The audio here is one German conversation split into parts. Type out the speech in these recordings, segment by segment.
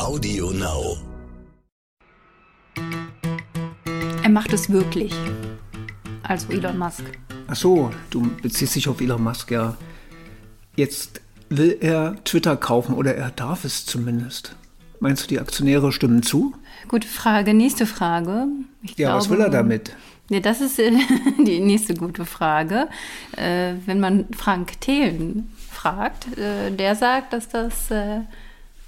Audio Now. Er macht es wirklich. Also Elon Musk. Ach so, du beziehst dich auf Elon Musk, ja. Jetzt will er Twitter kaufen oder er darf es zumindest. Meinst du, die Aktionäre stimmen zu? Gute Frage. Nächste Frage. Ich ja, glaube, was will er damit? Ja, das ist äh, die nächste gute Frage. Äh, wenn man Frank Thelen fragt, äh, der sagt, dass das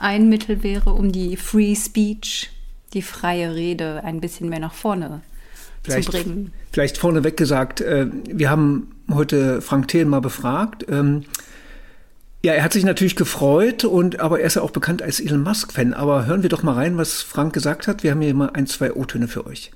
ein Mittel wäre, um die Free Speech, die freie Rede, ein bisschen mehr nach vorne vielleicht, zu bringen. Vielleicht vorneweg gesagt, äh, wir haben heute Frank Thelen mal befragt. Ähm, ja, er hat sich natürlich gefreut und aber er ist ja auch bekannt als Elon Musk-Fan. Aber hören wir doch mal rein, was Frank gesagt hat. Wir haben hier mal ein, zwei O-Töne für euch.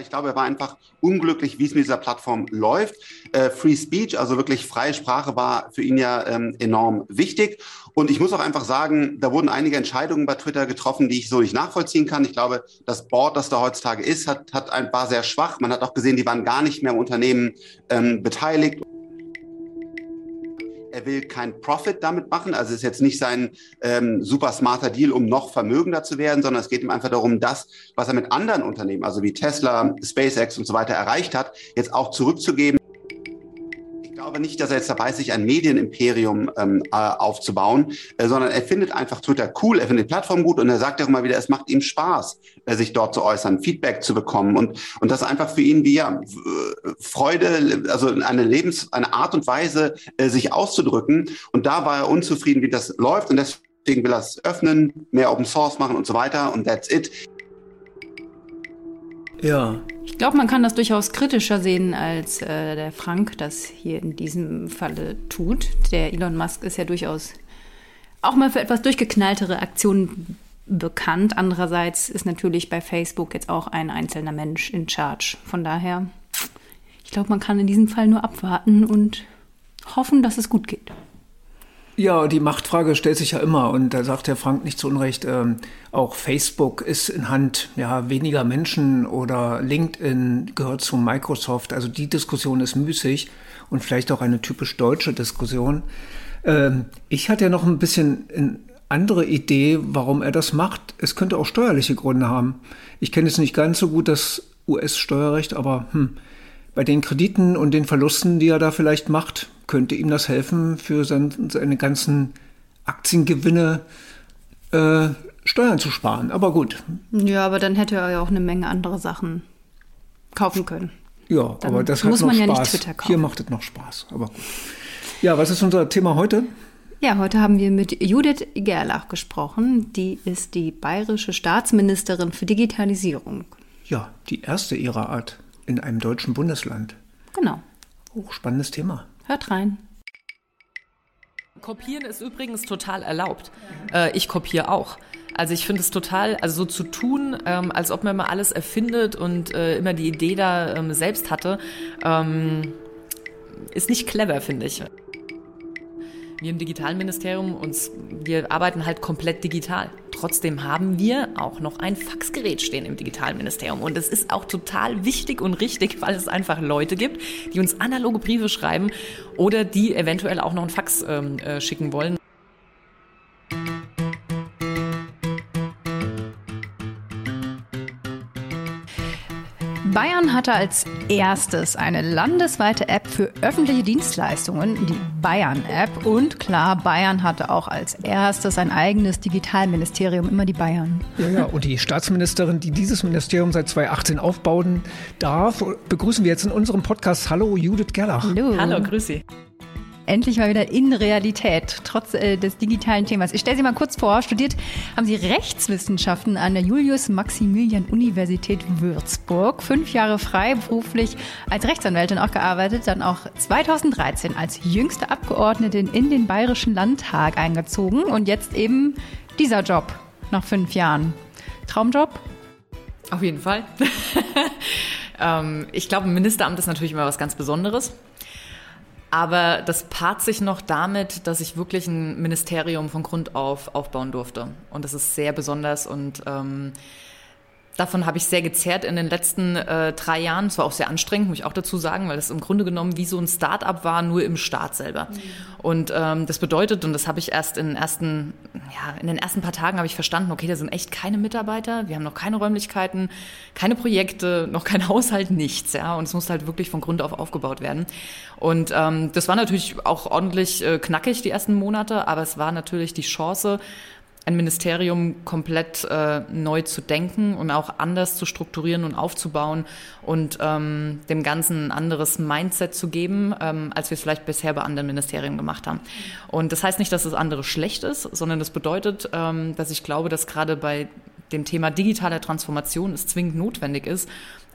Ich glaube, er war einfach unglücklich, wie es mit dieser Plattform läuft. Äh, Free Speech, also wirklich freie Sprache, war für ihn ja ähm, enorm wichtig. Und ich muss auch einfach sagen, da wurden einige Entscheidungen bei Twitter getroffen, die ich so nicht nachvollziehen kann. Ich glaube, das Board, das da heutzutage ist, hat, hat ein, war sehr schwach. Man hat auch gesehen, die waren gar nicht mehr im Unternehmen ähm, beteiligt er will kein Profit damit machen. Also es ist jetzt nicht sein ähm, super smarter Deal, um noch vermögender zu werden, sondern es geht ihm einfach darum, das, was er mit anderen Unternehmen, also wie Tesla, SpaceX und so weiter erreicht hat, jetzt auch zurückzugeben glaube nicht, dass er jetzt dabei ist, sich ein Medienimperium ähm, äh, aufzubauen, äh, sondern er findet einfach Twitter cool, er findet die Plattform gut und er sagt auch immer wieder, es macht ihm Spaß, äh, sich dort zu äußern, Feedback zu bekommen und, und das einfach für ihn wie ja, Freude, also eine Lebens-, eine Art und Weise, äh, sich auszudrücken. Und da war er unzufrieden, wie das läuft und deswegen will er es öffnen, mehr Open Source machen und so weiter und that's it. Ja. Ich glaube, man kann das durchaus kritischer sehen, als äh, der Frank das hier in diesem Falle tut. Der Elon Musk ist ja durchaus auch mal für etwas durchgeknalltere Aktionen bekannt. Andererseits ist natürlich bei Facebook jetzt auch ein einzelner Mensch in Charge. Von daher, ich glaube, man kann in diesem Fall nur abwarten und hoffen, dass es gut geht. Ja, die Machtfrage stellt sich ja immer und da sagt Herr Frank nicht zu Unrecht, ähm, auch Facebook ist in Hand ja, weniger Menschen oder LinkedIn gehört zu Microsoft. Also die Diskussion ist müßig und vielleicht auch eine typisch deutsche Diskussion. Ähm, ich hatte ja noch ein bisschen eine andere Idee, warum er das macht. Es könnte auch steuerliche Gründe haben. Ich kenne jetzt nicht ganz so gut das US-Steuerrecht, aber hm, bei den Krediten und den Verlusten, die er da vielleicht macht, könnte ihm das helfen, für sein, seine ganzen Aktiengewinne äh, Steuern zu sparen. Aber gut. Ja, aber dann hätte er ja auch eine Menge andere Sachen kaufen können. Ja, dann aber das hat muss noch man Spaß. Ja nicht Twitter kaufen. Hier macht es noch Spaß. Aber gut. Ja, was ist unser Thema heute? Ja, heute haben wir mit Judith Gerlach gesprochen. Die ist die bayerische Staatsministerin für Digitalisierung. Ja, die erste ihrer Art in einem deutschen Bundesland. Genau. Hochspannendes Thema. Hört rein. Kopieren ist übrigens total erlaubt. Äh, ich kopiere auch. Also ich finde es total, also so zu tun, ähm, als ob man immer alles erfindet und äh, immer die Idee da ähm, selbst hatte, ähm, ist nicht clever, finde ich. Wir im Digitalministerium, uns, wir arbeiten halt komplett digital. Trotzdem haben wir auch noch ein Faxgerät stehen im Digitalministerium. Und es ist auch total wichtig und richtig, weil es einfach Leute gibt, die uns analoge Briefe schreiben oder die eventuell auch noch ein Fax ähm, äh, schicken wollen. Hatte als erstes eine landesweite App für öffentliche Dienstleistungen, die Bayern-App. Und klar, Bayern hatte auch als erstes ein eigenes Digitalministerium, immer die Bayern. Ja, ja, und die Staatsministerin, die dieses Ministerium seit 2018 aufbauen darf, begrüßen wir jetzt in unserem Podcast. Hallo, Judith Gerlach. Hallo. Hallo, grüß Sie endlich mal wieder in Realität, trotz äh, des digitalen Themas. Ich stelle Sie mal kurz vor, studiert haben Sie Rechtswissenschaften an der Julius-Maximilian-Universität Würzburg, fünf Jahre freiberuflich als Rechtsanwältin auch gearbeitet, dann auch 2013 als jüngste Abgeordnetin in den Bayerischen Landtag eingezogen und jetzt eben dieser Job nach fünf Jahren. Traumjob? Auf jeden Fall. ähm, ich glaube, ein Ministeramt ist natürlich immer was ganz Besonderes. Aber das paart sich noch damit, dass ich wirklich ein Ministerium von Grund auf aufbauen durfte. Und das ist sehr besonders und ähm, Davon habe ich sehr gezerrt in den letzten äh, drei Jahren. Es war auch sehr anstrengend, muss ich auch dazu sagen, weil es im Grunde genommen wie so ein Start-up war, nur im Staat selber. Mhm. Und ähm, das bedeutet, und das habe ich erst in den ersten, ja, in den ersten paar Tagen habe ich verstanden, okay, da sind echt keine Mitarbeiter, wir haben noch keine Räumlichkeiten, keine Projekte, noch kein Haushalt, nichts, ja. Und es muss halt wirklich von Grund auf aufgebaut werden. Und ähm, das war natürlich auch ordentlich äh, knackig die ersten Monate, aber es war natürlich die Chance, ein Ministerium komplett äh, neu zu denken und auch anders zu strukturieren und aufzubauen und ähm, dem Ganzen ein anderes Mindset zu geben, ähm, als wir es vielleicht bisher bei anderen Ministerien gemacht haben. Und das heißt nicht, dass das andere schlecht ist, sondern das bedeutet, ähm, dass ich glaube, dass gerade bei dem Thema digitaler Transformation es zwingend notwendig ist,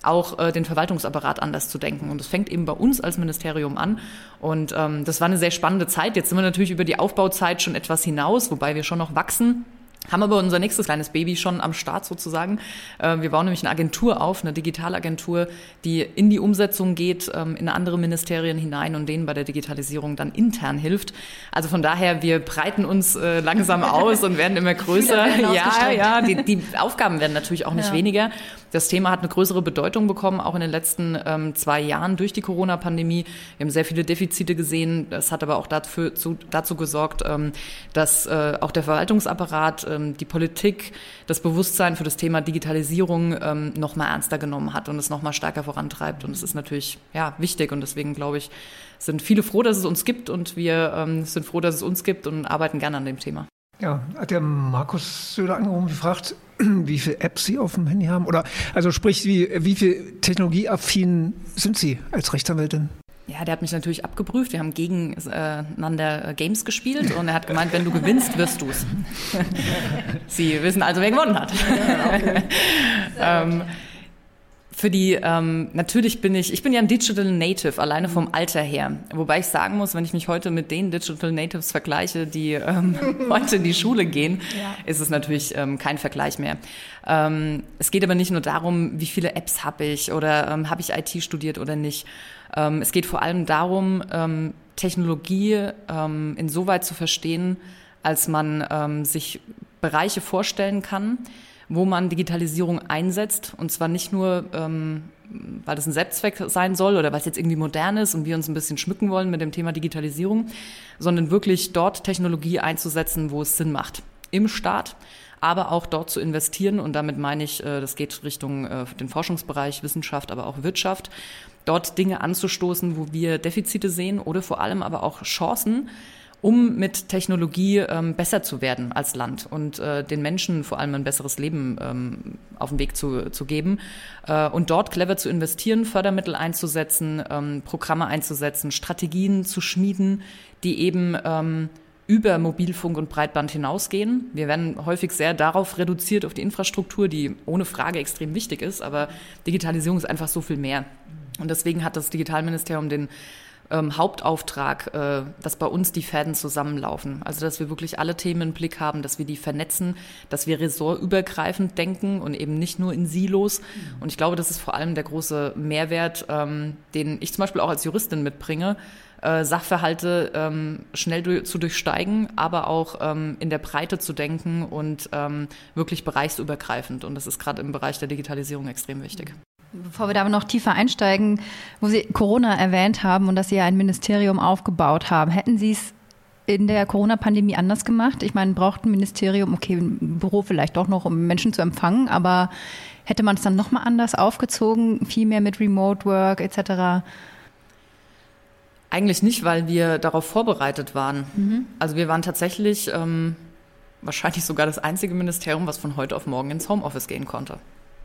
auch äh, den Verwaltungsapparat anders zu denken. Und das fängt eben bei uns als Ministerium an. Und ähm, das war eine sehr spannende Zeit. Jetzt sind wir natürlich über die Aufbauzeit schon etwas hinaus, wobei wir schon noch wachsen. Haben aber unser nächstes kleines Baby schon am Start sozusagen. Äh, wir bauen nämlich eine Agentur auf, eine Digitalagentur, die in die Umsetzung geht, ähm, in andere Ministerien hinein und denen bei der Digitalisierung dann intern hilft. Also von daher, wir breiten uns äh, langsam aus und werden immer größer. Ja, ja, die, die Aufgaben werden natürlich auch nicht ja. weniger. Das Thema hat eine größere Bedeutung bekommen, auch in den letzten ähm, zwei Jahren durch die Corona-Pandemie. Wir haben sehr viele Defizite gesehen. Das hat aber auch dafür, zu, dazu gesorgt, ähm, dass äh, auch der Verwaltungsapparat, ähm, die Politik, das Bewusstsein für das Thema Digitalisierung ähm, noch mal ernster genommen hat und es noch mal stärker vorantreibt. Und es ist natürlich ja wichtig und deswegen glaube ich, sind viele froh, dass es uns gibt und wir ähm, sind froh, dass es uns gibt und arbeiten gerne an dem Thema. Ja, hat der Markus Söder angerufen gefragt, wie viele Apps Sie auf dem Handy haben? Oder also sprich, wie, wie viel technologieaffin sind Sie als Rechtsanwältin? Ja, der hat mich natürlich abgeprüft. Wir haben gegeneinander äh, Games gespielt und er hat gemeint, wenn du gewinnst, wirst du es. Sie wissen also, wer gewonnen hat. Ja, okay. ähm, für die, ähm, natürlich bin ich, ich bin ja ein Digital Native, alleine vom Alter her. Wobei ich sagen muss, wenn ich mich heute mit den Digital Natives vergleiche, die ähm, heute in die Schule gehen, ja. ist es natürlich ähm, kein Vergleich mehr. Ähm, es geht aber nicht nur darum, wie viele Apps habe ich oder ähm, habe ich IT studiert oder nicht. Ähm, es geht vor allem darum, ähm, Technologie ähm, insoweit zu verstehen, als man ähm, sich Bereiche vorstellen kann, wo man Digitalisierung einsetzt. Und zwar nicht nur, ähm, weil das ein Selbstzweck sein soll oder weil es jetzt irgendwie modern ist und wir uns ein bisschen schmücken wollen mit dem Thema Digitalisierung, sondern wirklich dort Technologie einzusetzen, wo es Sinn macht. Im Staat, aber auch dort zu investieren. Und damit meine ich, äh, das geht Richtung äh, den Forschungsbereich, Wissenschaft, aber auch Wirtschaft. Dort Dinge anzustoßen, wo wir Defizite sehen oder vor allem aber auch Chancen, um mit Technologie ähm, besser zu werden als Land und äh, den Menschen vor allem ein besseres Leben ähm, auf den Weg zu, zu geben äh, und dort clever zu investieren, Fördermittel einzusetzen, ähm, Programme einzusetzen, Strategien zu schmieden, die eben ähm, über Mobilfunk und Breitband hinausgehen. Wir werden häufig sehr darauf reduziert, auf die Infrastruktur, die ohne Frage extrem wichtig ist, aber Digitalisierung ist einfach so viel mehr. Und deswegen hat das Digitalministerium den ähm, Hauptauftrag, äh, dass bei uns die Fäden zusammenlaufen. Also dass wir wirklich alle Themen im Blick haben, dass wir die vernetzen, dass wir ressortübergreifend denken und eben nicht nur in Silos. Und ich glaube, das ist vor allem der große Mehrwert, ähm, den ich zum Beispiel auch als Juristin mitbringe. Äh, Sachverhalte ähm, schnell durch, zu durchsteigen, aber auch ähm, in der Breite zu denken und ähm, wirklich bereichsübergreifend. Und das ist gerade im Bereich der Digitalisierung extrem wichtig. Bevor wir da noch tiefer einsteigen, wo Sie Corona erwähnt haben und dass Sie ja ein Ministerium aufgebaut haben, hätten Sie es in der Corona-Pandemie anders gemacht? Ich meine, braucht ein Ministerium, okay, ein Büro vielleicht doch noch, um Menschen zu empfangen, aber hätte man es dann nochmal anders aufgezogen, viel mehr mit Remote Work etc.? Eigentlich nicht, weil wir darauf vorbereitet waren. Mhm. Also wir waren tatsächlich ähm, wahrscheinlich sogar das einzige Ministerium, was von heute auf morgen ins Homeoffice gehen konnte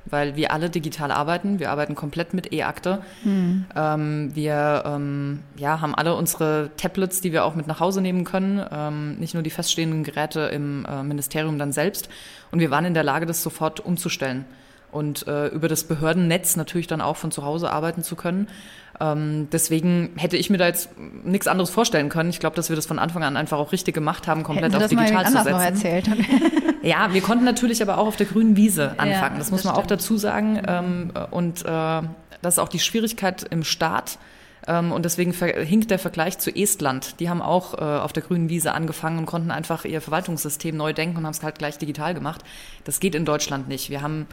weil wir alle digital arbeiten. Wir arbeiten komplett mit E-Akte. Mhm. Ähm, wir ähm, ja, haben alle unsere Tablets, die wir auch mit nach Hause nehmen können, ähm, nicht nur die feststehenden Geräte im äh, Ministerium dann selbst. Und wir waren in der Lage, das sofort umzustellen und äh, über das Behördennetz natürlich dann auch von zu Hause arbeiten zu können. Ähm, deswegen hätte ich mir da jetzt nichts anderes vorstellen können. Ich glaube, dass wir das von Anfang an einfach auch richtig gemacht haben, komplett auf digital zu setzen. Noch erzählt. ja, wir konnten natürlich aber auch auf der grünen Wiese anfangen. Ja, das muss man stimmt. auch dazu sagen. Ähm, und äh, das ist auch die Schwierigkeit im Staat. Ähm, und deswegen hinkt der Vergleich zu Estland. Die haben auch äh, auf der grünen Wiese angefangen und konnten einfach ihr Verwaltungssystem neu denken und haben es halt gleich digital gemacht. Das geht in Deutschland nicht. Wir haben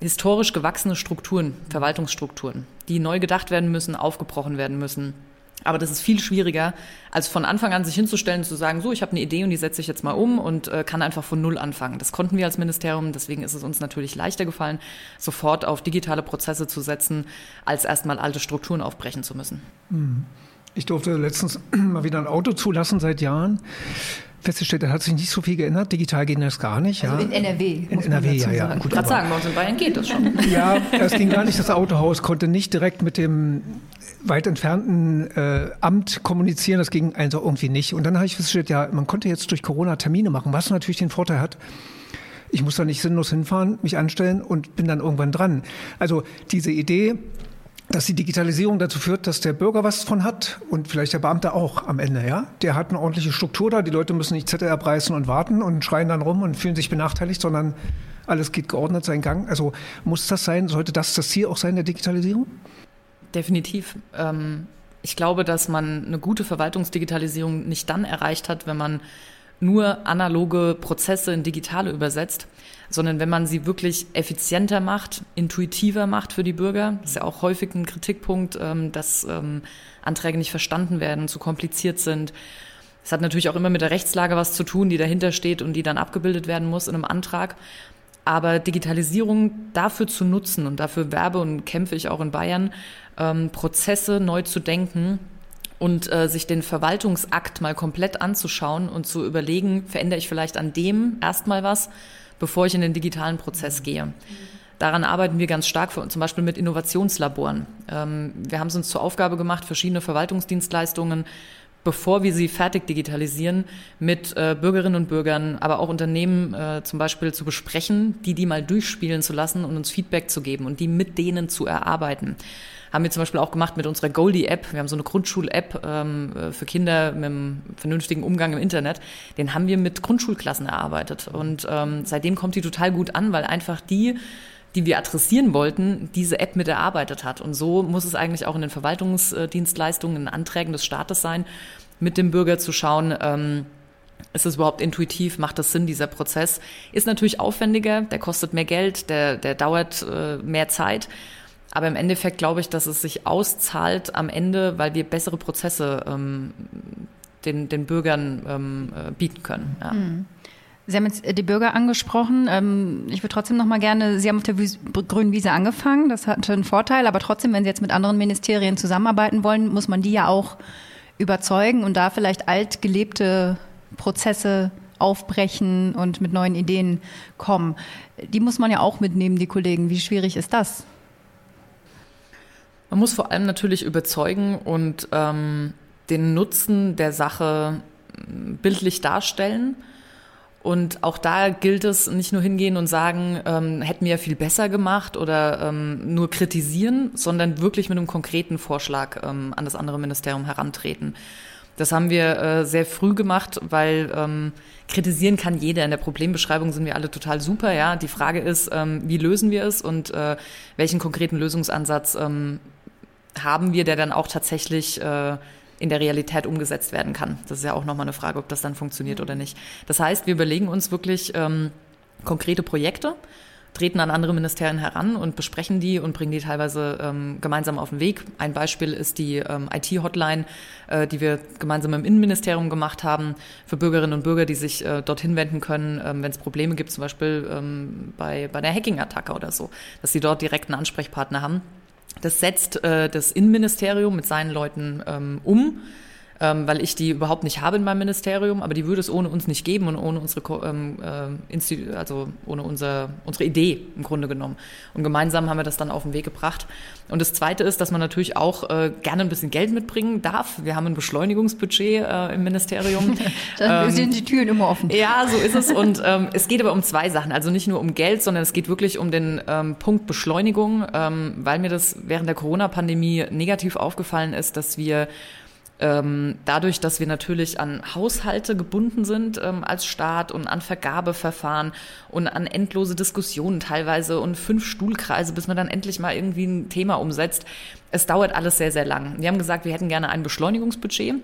historisch gewachsene Strukturen, Verwaltungsstrukturen, die neu gedacht werden müssen, aufgebrochen werden müssen. Aber das ist viel schwieriger, als von Anfang an sich hinzustellen, zu sagen, so, ich habe eine Idee und die setze ich jetzt mal um und äh, kann einfach von Null anfangen. Das konnten wir als Ministerium, deswegen ist es uns natürlich leichter gefallen, sofort auf digitale Prozesse zu setzen, als erstmal alte Strukturen aufbrechen zu müssen. Hm. Ich durfte letztens mal wieder ein Auto zulassen seit Jahren festgestellt, da hat sich nicht so viel geändert. Digital geht das gar nicht. Also in NRW. In NRW, ja, ja. Gut, gerade sagen, bei uns in Bayern geht das schon. Ja, es ging gar nicht. Das Autohaus konnte nicht direkt mit dem weit entfernten äh, Amt kommunizieren. Das ging also irgendwie nicht. Und dann habe ich festgestellt, ja, man konnte jetzt durch Corona Termine machen, was natürlich den Vorteil hat, ich muss da nicht sinnlos hinfahren, mich anstellen und bin dann irgendwann dran. Also diese Idee, dass die Digitalisierung dazu führt, dass der Bürger was von hat und vielleicht der Beamte auch am Ende, ja. Der hat eine ordentliche Struktur da, die Leute müssen nicht Zettel abreißen und warten und schreien dann rum und fühlen sich benachteiligt, sondern alles geht geordnet seinen Gang. Also muss das sein, sollte das das Ziel auch sein der Digitalisierung? Definitiv. Ähm, ich glaube, dass man eine gute Verwaltungsdigitalisierung nicht dann erreicht hat, wenn man nur analoge Prozesse in digitale übersetzt, sondern wenn man sie wirklich effizienter macht, intuitiver macht für die Bürger. Das ist ja auch häufig ein Kritikpunkt, ähm, dass ähm, Anträge nicht verstanden werden, zu kompliziert sind. Es hat natürlich auch immer mit der Rechtslage was zu tun, die dahinter steht und die dann abgebildet werden muss in einem Antrag. Aber Digitalisierung dafür zu nutzen und dafür werbe und kämpfe ich auch in Bayern, ähm, Prozesse neu zu denken, und äh, sich den Verwaltungsakt mal komplett anzuschauen und zu überlegen, verändere ich vielleicht an dem erstmal was, bevor ich in den digitalen Prozess gehe. Daran arbeiten wir ganz stark, zum Beispiel mit Innovationslaboren. Ähm, wir haben es uns zur Aufgabe gemacht, verschiedene Verwaltungsdienstleistungen bevor wir sie fertig digitalisieren, mit äh, Bürgerinnen und Bürgern, aber auch Unternehmen äh, zum Beispiel zu besprechen, die die mal durchspielen zu lassen und uns Feedback zu geben und die mit denen zu erarbeiten. Haben wir zum Beispiel auch gemacht mit unserer Goldie-App. Wir haben so eine Grundschul-App ähm, äh, für Kinder mit einem vernünftigen Umgang im Internet. Den haben wir mit Grundschulklassen erarbeitet. Und ähm, seitdem kommt die total gut an, weil einfach die die wir adressieren wollten, diese App mit erarbeitet hat. Und so muss es eigentlich auch in den Verwaltungsdienstleistungen, in Anträgen des Staates sein, mit dem Bürger zu schauen, ähm, ist es überhaupt intuitiv? Macht das Sinn, dieser Prozess? Ist natürlich aufwendiger, der kostet mehr Geld, der, der dauert äh, mehr Zeit. Aber im Endeffekt glaube ich, dass es sich auszahlt am Ende, weil wir bessere Prozesse ähm, den, den Bürgern ähm, äh, bieten können. Ja. Mhm. Sie haben jetzt die Bürger angesprochen. Ähm, ich würde trotzdem noch mal gerne, Sie haben auf der grünen Wiese angefangen, das hatte einen Vorteil, aber trotzdem, wenn Sie jetzt mit anderen Ministerien zusammenarbeiten wollen, muss man die ja auch überzeugen und da vielleicht alt gelebte Prozesse aufbrechen und mit neuen Ideen kommen. Die muss man ja auch mitnehmen, die Kollegen. Wie schwierig ist das? Man muss vor allem natürlich überzeugen und ähm, den Nutzen der Sache bildlich darstellen. Und auch da gilt es nicht nur hingehen und sagen, ähm, hätten wir ja viel besser gemacht oder ähm, nur kritisieren, sondern wirklich mit einem konkreten Vorschlag ähm, an das andere Ministerium herantreten. Das haben wir äh, sehr früh gemacht, weil ähm, kritisieren kann jeder. In der Problembeschreibung sind wir alle total super. Ja, die Frage ist, ähm, wie lösen wir es und äh, welchen konkreten Lösungsansatz ähm, haben wir, der dann auch tatsächlich äh, in der Realität umgesetzt werden kann. Das ist ja auch nochmal eine Frage, ob das dann funktioniert oder nicht. Das heißt, wir überlegen uns wirklich ähm, konkrete Projekte, treten an andere Ministerien heran und besprechen die und bringen die teilweise ähm, gemeinsam auf den Weg. Ein Beispiel ist die ähm, IT-Hotline, äh, die wir gemeinsam im Innenministerium gemacht haben für Bürgerinnen und Bürger, die sich äh, dorthin wenden können, ähm, wenn es Probleme gibt, zum Beispiel ähm, bei, bei der Hacking-Attacke oder so, dass sie dort direkt einen Ansprechpartner haben. Das setzt äh, das Innenministerium mit seinen Leuten ähm, um ähm, weil ich die überhaupt nicht habe in meinem Ministerium, aber die würde es ohne uns nicht geben und ohne unsere ähm, äh, also ohne unser, unsere Idee im Grunde genommen. Und gemeinsam haben wir das dann auf den Weg gebracht. Und das Zweite ist, dass man natürlich auch äh, gerne ein bisschen Geld mitbringen darf. Wir haben ein Beschleunigungsbudget äh, im Ministerium. Dann ähm, sind die Türen immer offen. Ja, so ist es. Und ähm, es geht aber um zwei Sachen. Also nicht nur um Geld, sondern es geht wirklich um den ähm, Punkt Beschleunigung, ähm, weil mir das während der Corona-Pandemie negativ aufgefallen ist, dass wir ähm, dadurch, dass wir natürlich an Haushalte gebunden sind ähm, als Staat und an Vergabeverfahren und an endlose Diskussionen teilweise und fünf Stuhlkreise, bis man dann endlich mal irgendwie ein Thema umsetzt. Es dauert alles sehr, sehr lang. Wir haben gesagt, wir hätten gerne ein Beschleunigungsbudget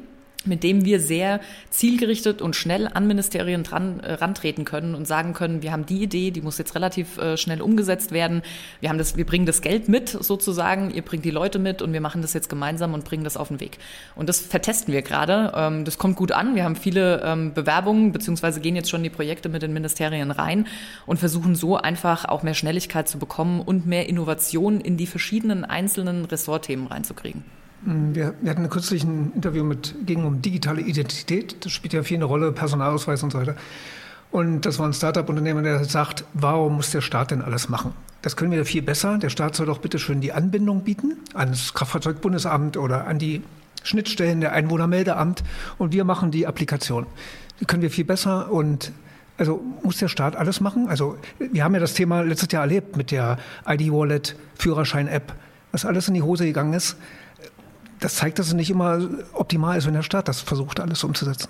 mit dem wir sehr zielgerichtet und schnell an Ministerien dran äh, rantreten können und sagen können, wir haben die Idee, die muss jetzt relativ äh, schnell umgesetzt werden. Wir haben das, wir bringen das Geld mit sozusagen, ihr bringt die Leute mit und wir machen das jetzt gemeinsam und bringen das auf den Weg. Und das vertesten wir gerade. Ähm, das kommt gut an. Wir haben viele ähm, Bewerbungen beziehungsweise gehen jetzt schon die Projekte mit den Ministerien rein und versuchen so einfach auch mehr Schnelligkeit zu bekommen und mehr Innovation in die verschiedenen einzelnen Ressortthemen reinzukriegen. Wir, wir, hatten kürzlich ein Interview mit, ging um digitale Identität. Das spielt ja viel eine Rolle, Personalausweis und so weiter. Und das war ein Startup-Unternehmer, der sagt, warum muss der Staat denn alles machen? Das können wir viel besser. Der Staat soll doch bitte schön die Anbindung bieten ans Kraftfahrzeugbundesamt oder an die Schnittstellen der Einwohnermeldeamt und wir machen die Applikation. Die können wir viel besser und also muss der Staat alles machen? Also wir haben ja das Thema letztes Jahr erlebt mit der ID-Wallet, Führerschein-App, was alles in die Hose gegangen ist das zeigt, dass es nicht immer optimal ist, wenn der Staat das versucht, alles umzusetzen.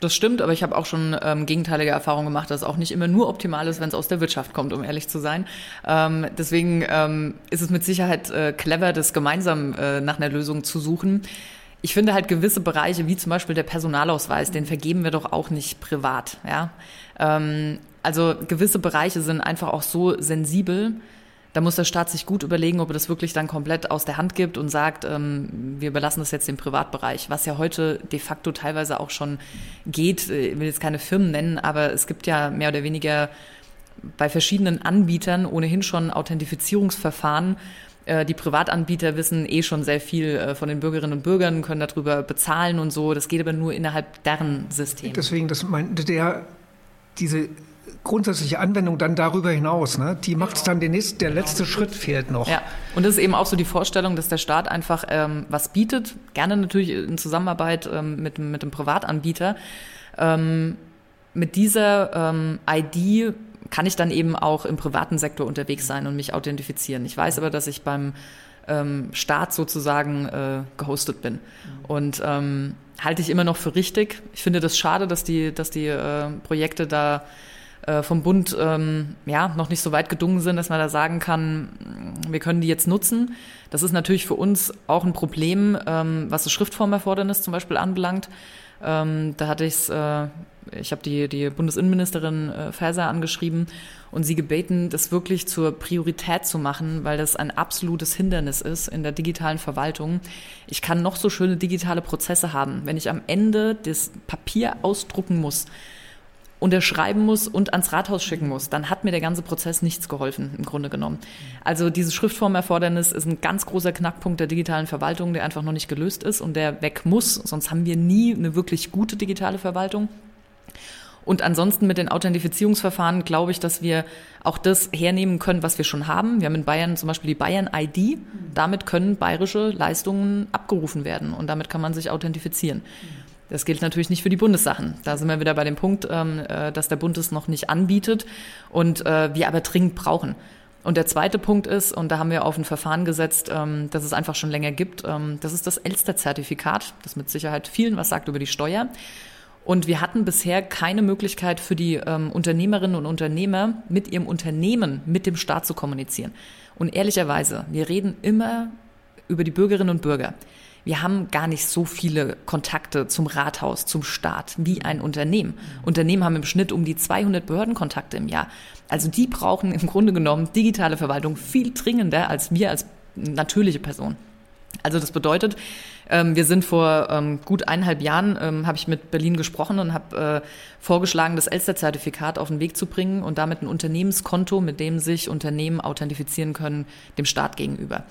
Das stimmt, aber ich habe auch schon ähm, gegenteilige Erfahrungen gemacht, dass es auch nicht immer nur optimal ist, wenn es aus der Wirtschaft kommt, um ehrlich zu sein. Ähm, deswegen ähm, ist es mit Sicherheit äh, clever, das gemeinsam äh, nach einer Lösung zu suchen. Ich finde halt gewisse Bereiche, wie zum Beispiel der Personalausweis, den vergeben wir doch auch nicht privat. Ja? Ähm, also gewisse Bereiche sind einfach auch so sensibel, da muss der Staat sich gut überlegen, ob er das wirklich dann komplett aus der Hand gibt und sagt, ähm, wir überlassen das jetzt dem Privatbereich, was ja heute de facto teilweise auch schon geht. Ich will jetzt keine Firmen nennen, aber es gibt ja mehr oder weniger bei verschiedenen Anbietern ohnehin schon Authentifizierungsverfahren. Äh, die Privatanbieter wissen eh schon sehr viel äh, von den Bürgerinnen und Bürgern, können darüber bezahlen und so. Das geht aber nur innerhalb deren System. Deswegen, das meinte der, diese grundsätzliche Anwendung dann darüber hinaus. Ne? Die macht es dann, den nächsten, der letzte Schritt fehlt noch. Ja, und das ist eben auch so die Vorstellung, dass der Staat einfach ähm, was bietet, gerne natürlich in Zusammenarbeit ähm, mit, mit dem Privatanbieter. Ähm, mit dieser ähm, ID kann ich dann eben auch im privaten Sektor unterwegs sein und mich authentifizieren. Ich weiß aber, dass ich beim ähm, Staat sozusagen äh, gehostet bin. Und ähm, halte ich immer noch für richtig. Ich finde das schade, dass die, dass die äh, Projekte da äh, vom Bund ähm, ja noch nicht so weit gedungen sind, dass man da sagen kann, wir können die jetzt nutzen. Das ist natürlich für uns auch ein Problem, ähm, was das Schriftformerfordernis zum Beispiel anbelangt. Ähm, da hatte ich's, äh, ich habe die, die Bundesinnenministerin äh, Faeser angeschrieben und sie gebeten, das wirklich zur Priorität zu machen, weil das ein absolutes Hindernis ist in der digitalen Verwaltung. Ich kann noch so schöne digitale Prozesse haben. Wenn ich am Ende das Papier ausdrucken muss, unterschreiben muss und ans Rathaus schicken muss, dann hat mir der ganze Prozess nichts geholfen, im Grunde genommen. Also dieses Schriftformerfordernis ist ein ganz großer Knackpunkt der digitalen Verwaltung, der einfach noch nicht gelöst ist und der weg muss, sonst haben wir nie eine wirklich gute digitale Verwaltung. Und ansonsten mit den Authentifizierungsverfahren glaube ich, dass wir auch das hernehmen können, was wir schon haben. Wir haben in Bayern zum Beispiel die Bayern-ID. Damit können bayerische Leistungen abgerufen werden und damit kann man sich authentifizieren. Das gilt natürlich nicht für die Bundessachen. Da sind wir wieder bei dem Punkt, ähm, äh, dass der Bund es noch nicht anbietet und äh, wir aber dringend brauchen. Und der zweite Punkt ist, und da haben wir auf ein Verfahren gesetzt, ähm, das es einfach schon länger gibt, ähm, das ist das Elster-Zertifikat, das mit Sicherheit vielen was sagt über die Steuer. Und wir hatten bisher keine Möglichkeit für die Unternehmerinnen und Unternehmer mit ihrem Unternehmen mit dem Staat zu kommunizieren. Und ehrlicherweise, wir reden immer über die Bürgerinnen und Bürger wir haben gar nicht so viele Kontakte zum Rathaus, zum Staat wie ein Unternehmen. Unternehmen haben im Schnitt um die 200 Behördenkontakte im Jahr. Also die brauchen im Grunde genommen digitale Verwaltung viel dringender als wir als natürliche Person. Also das bedeutet, ähm, wir sind vor ähm, gut eineinhalb Jahren, ähm, habe ich mit Berlin gesprochen und habe äh, vorgeschlagen, das Elster-Zertifikat auf den Weg zu bringen und damit ein Unternehmenskonto, mit dem sich Unternehmen authentifizieren können, dem Staat gegenüber.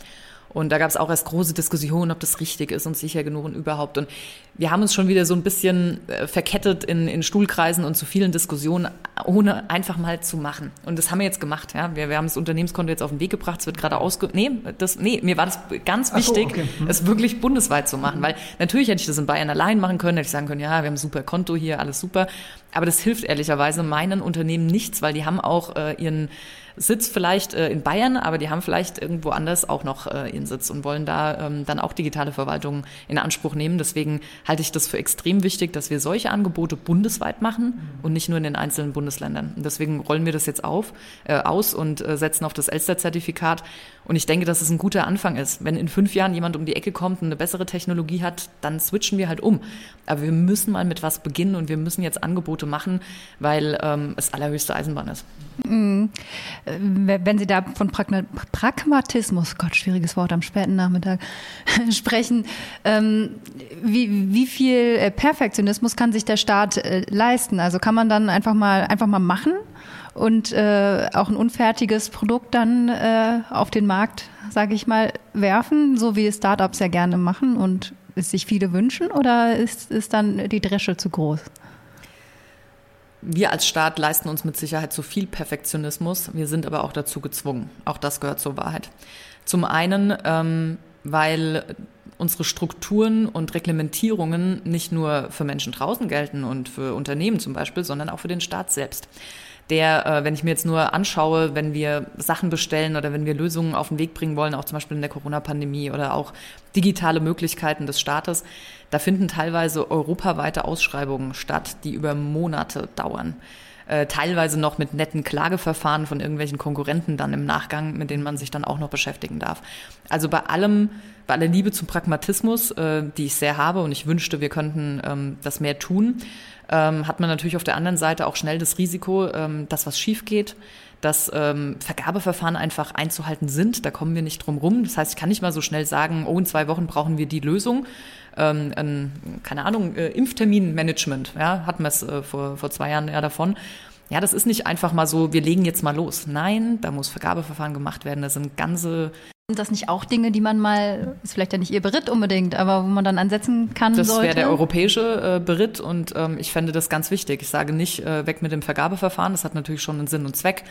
Und da gab es auch erst große Diskussionen, ob das richtig ist und sicher genug und überhaupt. Und wir haben uns schon wieder so ein bisschen äh, verkettet in, in Stuhlkreisen und zu vielen Diskussionen, ohne einfach mal zu machen. Und das haben wir jetzt gemacht. Ja. Wir, wir haben das Unternehmenskonto jetzt auf den Weg gebracht. Es wird gerade ausge... Nee, das, nee, mir war das ganz wichtig, so, okay. hm. es wirklich bundesweit zu machen. Weil natürlich hätte ich das in Bayern allein machen können, hätte ich sagen können, ja, wir haben ein super Konto hier, alles super. Aber das hilft ehrlicherweise meinen Unternehmen nichts, weil die haben auch äh, ihren Sitz vielleicht äh, in Bayern, aber die haben vielleicht irgendwo anders auch noch äh, ihren Sitz und wollen da ähm, dann auch digitale Verwaltung in Anspruch nehmen. Deswegen halte ich das für extrem wichtig, dass wir solche Angebote bundesweit machen und nicht nur in den einzelnen Bundesländern. Und deswegen rollen wir das jetzt auf, äh, aus und äh, setzen auf das Elster-Zertifikat. Und ich denke, dass es ein guter Anfang ist. Wenn in fünf Jahren jemand um die Ecke kommt und eine bessere Technologie hat, dann switchen wir halt um. Aber wir müssen mal mit was beginnen und wir müssen jetzt Angebote machen, weil ähm, es allerhöchste Eisenbahn ist. Mhm. Wenn Sie da von Pragmatismus, Gott, schwieriges Wort am späten Nachmittag, sprechen, ähm, wie, wie viel äh, Perfektionismus kann sich der Staat äh, leisten? Also kann man dann einfach mal, einfach mal machen? und äh, auch ein unfertiges Produkt dann äh, auf den Markt, sage ich mal, werfen, so wie Startups ja gerne machen und es sich viele wünschen? Oder ist, ist dann die Dresche zu groß? Wir als Staat leisten uns mit Sicherheit zu viel Perfektionismus. Wir sind aber auch dazu gezwungen. Auch das gehört zur Wahrheit. Zum einen, ähm, weil unsere Strukturen und Reglementierungen nicht nur für Menschen draußen gelten und für Unternehmen zum Beispiel, sondern auch für den Staat selbst der, äh, wenn ich mir jetzt nur anschaue, wenn wir Sachen bestellen oder wenn wir Lösungen auf den Weg bringen wollen, auch zum Beispiel in der Corona-Pandemie oder auch digitale Möglichkeiten des Staates, da finden teilweise europaweite Ausschreibungen statt, die über Monate dauern. Äh, teilweise noch mit netten Klageverfahren von irgendwelchen Konkurrenten dann im Nachgang, mit denen man sich dann auch noch beschäftigen darf. Also bei allem, bei aller Liebe zum Pragmatismus, äh, die ich sehr habe und ich wünschte, wir könnten ähm, das mehr tun, ähm, hat man natürlich auf der anderen Seite auch schnell das Risiko, ähm, dass was schief geht, dass ähm, Vergabeverfahren einfach einzuhalten sind. Da kommen wir nicht drum rum. Das heißt, ich kann nicht mal so schnell sagen, oh, in zwei Wochen brauchen wir die Lösung. Ähm, ein, keine Ahnung, äh, Impfterminmanagement, ja, hatten wir es äh, vor, vor zwei Jahren ja davon. Ja, das ist nicht einfach mal so, wir legen jetzt mal los. Nein, da muss Vergabeverfahren gemacht werden. Da sind ganze sind das nicht auch Dinge, die man mal, ist vielleicht ja nicht Ihr Beritt unbedingt, aber wo man dann ansetzen kann? Das wäre der europäische äh, Beritt und ähm, ich fände das ganz wichtig. Ich sage nicht äh, weg mit dem Vergabeverfahren, das hat natürlich schon einen Sinn und Zweck,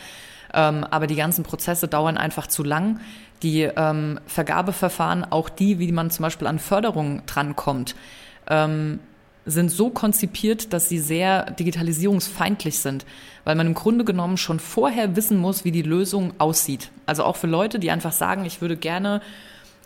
ähm, aber die ganzen Prozesse dauern einfach zu lang. Die ähm, Vergabeverfahren, auch die, wie man zum Beispiel an Förderung drankommt, ähm, sind so konzipiert, dass sie sehr digitalisierungsfeindlich sind, weil man im Grunde genommen schon vorher wissen muss, wie die Lösung aussieht. Also auch für Leute, die einfach sagen, ich würde gerne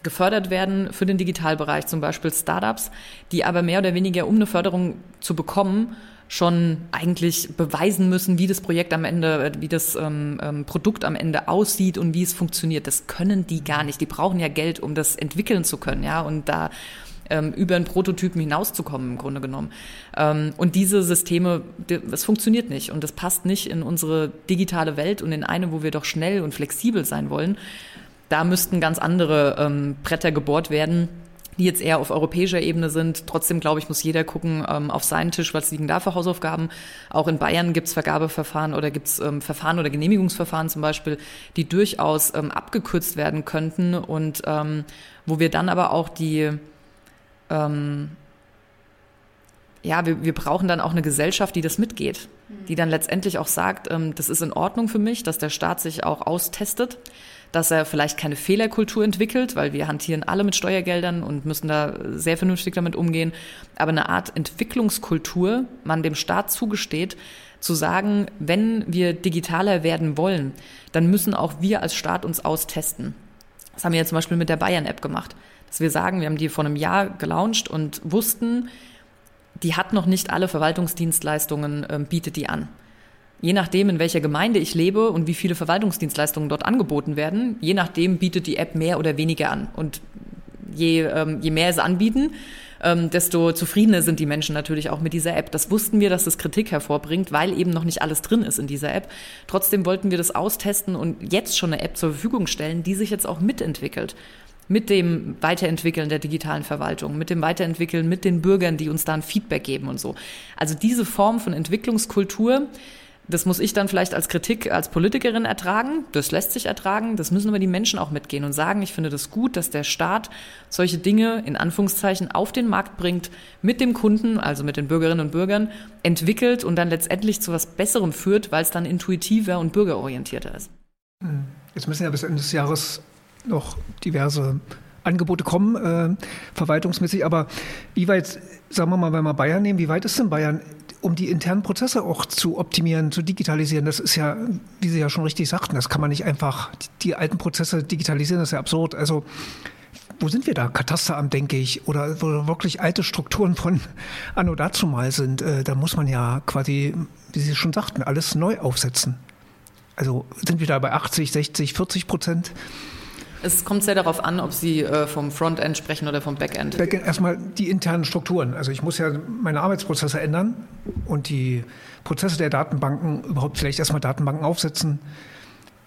gefördert werden für den Digitalbereich, zum Beispiel Startups, die aber mehr oder weniger, um eine Förderung zu bekommen, schon eigentlich beweisen müssen, wie das Projekt am Ende, wie das ähm, ähm, Produkt am Ende aussieht und wie es funktioniert. Das können die gar nicht. Die brauchen ja Geld, um das entwickeln zu können, ja. Und da ähm, über einen Prototypen hinauszukommen im Grunde genommen. Ähm, und diese Systeme, das funktioniert nicht und das passt nicht in unsere digitale Welt und in eine, wo wir doch schnell und flexibel sein wollen. Da müssten ganz andere ähm, Bretter gebohrt werden die jetzt eher auf europäischer Ebene sind. Trotzdem, glaube ich, muss jeder gucken ähm, auf seinen Tisch, was liegen da für Hausaufgaben. Auch in Bayern gibt es Vergabeverfahren oder gibt es ähm, Verfahren oder Genehmigungsverfahren zum Beispiel, die durchaus ähm, abgekürzt werden könnten und ähm, wo wir dann aber auch die ähm, ja, wir, wir brauchen dann auch eine Gesellschaft, die das mitgeht, die dann letztendlich auch sagt, ähm, das ist in Ordnung für mich, dass der Staat sich auch austestet, dass er vielleicht keine Fehlerkultur entwickelt, weil wir hantieren alle mit Steuergeldern und müssen da sehr vernünftig damit umgehen, aber eine Art Entwicklungskultur man dem Staat zugesteht, zu sagen, wenn wir digitaler werden wollen, dann müssen auch wir als Staat uns austesten. Das haben wir jetzt zum Beispiel mit der Bayern-App gemacht dass wir sagen, wir haben die vor einem Jahr gelauncht und wussten, die hat noch nicht alle Verwaltungsdienstleistungen, äh, bietet die an. Je nachdem, in welcher Gemeinde ich lebe und wie viele Verwaltungsdienstleistungen dort angeboten werden, je nachdem bietet die App mehr oder weniger an. Und je, ähm, je mehr sie anbieten, ähm, desto zufriedener sind die Menschen natürlich auch mit dieser App. Das wussten wir, dass das Kritik hervorbringt, weil eben noch nicht alles drin ist in dieser App. Trotzdem wollten wir das austesten und jetzt schon eine App zur Verfügung stellen, die sich jetzt auch mitentwickelt mit dem Weiterentwickeln der digitalen Verwaltung, mit dem Weiterentwickeln mit den Bürgern, die uns da ein Feedback geben und so. Also diese Form von Entwicklungskultur, das muss ich dann vielleicht als Kritik als Politikerin ertragen. Das lässt sich ertragen. Das müssen aber die Menschen auch mitgehen und sagen, ich finde das gut, dass der Staat solche Dinge in Anführungszeichen auf den Markt bringt, mit dem Kunden, also mit den Bürgerinnen und Bürgern, entwickelt und dann letztendlich zu was Besserem führt, weil es dann intuitiver und bürgerorientierter ist. Jetzt müssen ja bis Ende des Jahres noch diverse Angebote kommen, äh, verwaltungsmäßig. Aber wie weit, sagen wir mal, wenn wir Bayern nehmen, wie weit ist denn Bayern um die internen Prozesse auch zu optimieren, zu digitalisieren. Das ist ja, wie Sie ja schon richtig sagten, das kann man nicht einfach die, alten Prozesse digitalisieren, das ist ja absurd. Also wo sind wir da? Katasteramt, denke ich, oder wo wirklich alte Strukturen von Anno dazu mal sind. Äh, da muss man ja quasi, wie Sie schon sagten, alles neu aufsetzen. Also sind wir da bei 80, 60, 40 Prozent? Es kommt sehr darauf an, ob Sie äh, vom Frontend sprechen oder vom Backend. Backend erstmal die internen Strukturen. Also ich muss ja meine Arbeitsprozesse ändern und die Prozesse der Datenbanken überhaupt vielleicht erstmal Datenbanken aufsetzen.